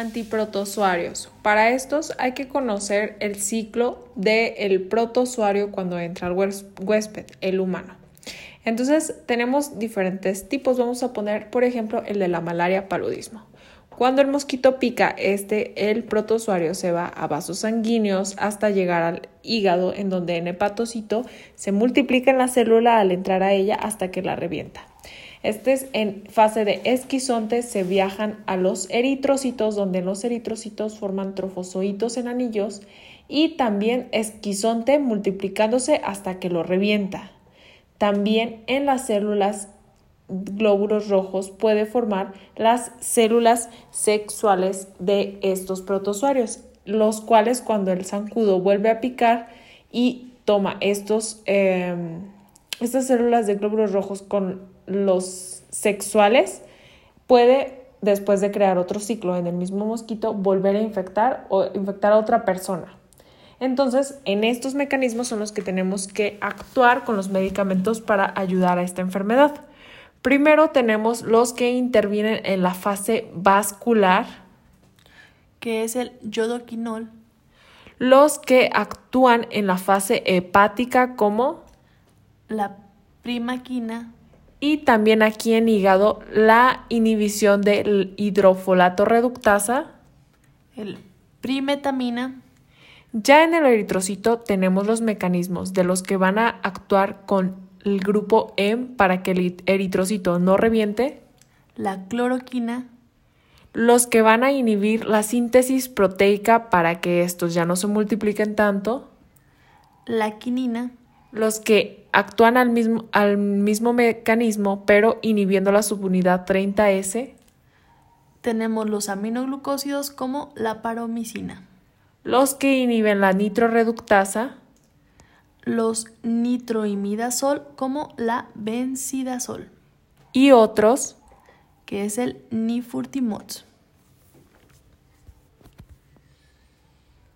Antiprotozoarios. Para estos hay que conocer el ciclo del protozoario cuando entra al huésped, el humano. Entonces tenemos diferentes tipos. Vamos a poner, por ejemplo, el de la malaria paludismo. Cuando el mosquito pica, este, el protozoario se va a vasos sanguíneos hasta llegar al hígado, en donde en hepatocito se multiplica en la célula al entrar a ella hasta que la revienta. Este es en fase de esquizonte, se viajan a los eritrocitos, donde los eritrocitos forman trofozoitos en anillos y también esquizonte multiplicándose hasta que lo revienta. También en las células glóbulos rojos puede formar las células sexuales de estos protozoarios, los cuales cuando el zancudo vuelve a picar y toma estos, em, estas células de glóbulos rojos con los sexuales, puede, después de crear otro ciclo en el mismo mosquito, volver a infectar o infectar a otra persona. Entonces, en estos mecanismos son los que tenemos que actuar con los medicamentos para ayudar a esta enfermedad. Primero tenemos los que intervienen en la fase vascular, que es el yodoquinol. Los que actúan en la fase hepática como la primaquina y también aquí en hígado la inhibición del hidrofolato reductasa, el primetamina. Ya en el eritrocito tenemos los mecanismos de los que van a actuar con el grupo M para que el eritrocito no reviente, la cloroquina, los que van a inhibir la síntesis proteica para que estos ya no se multipliquen tanto, la quinina, los que actúan al mismo, al mismo mecanismo pero inhibiendo la subunidad 30S. Tenemos los aminoglucósidos como la paromicina. Los que inhiben la nitroreductasa. Los nitroimidazol como la benzidazol. Y otros que es el nifurtimox.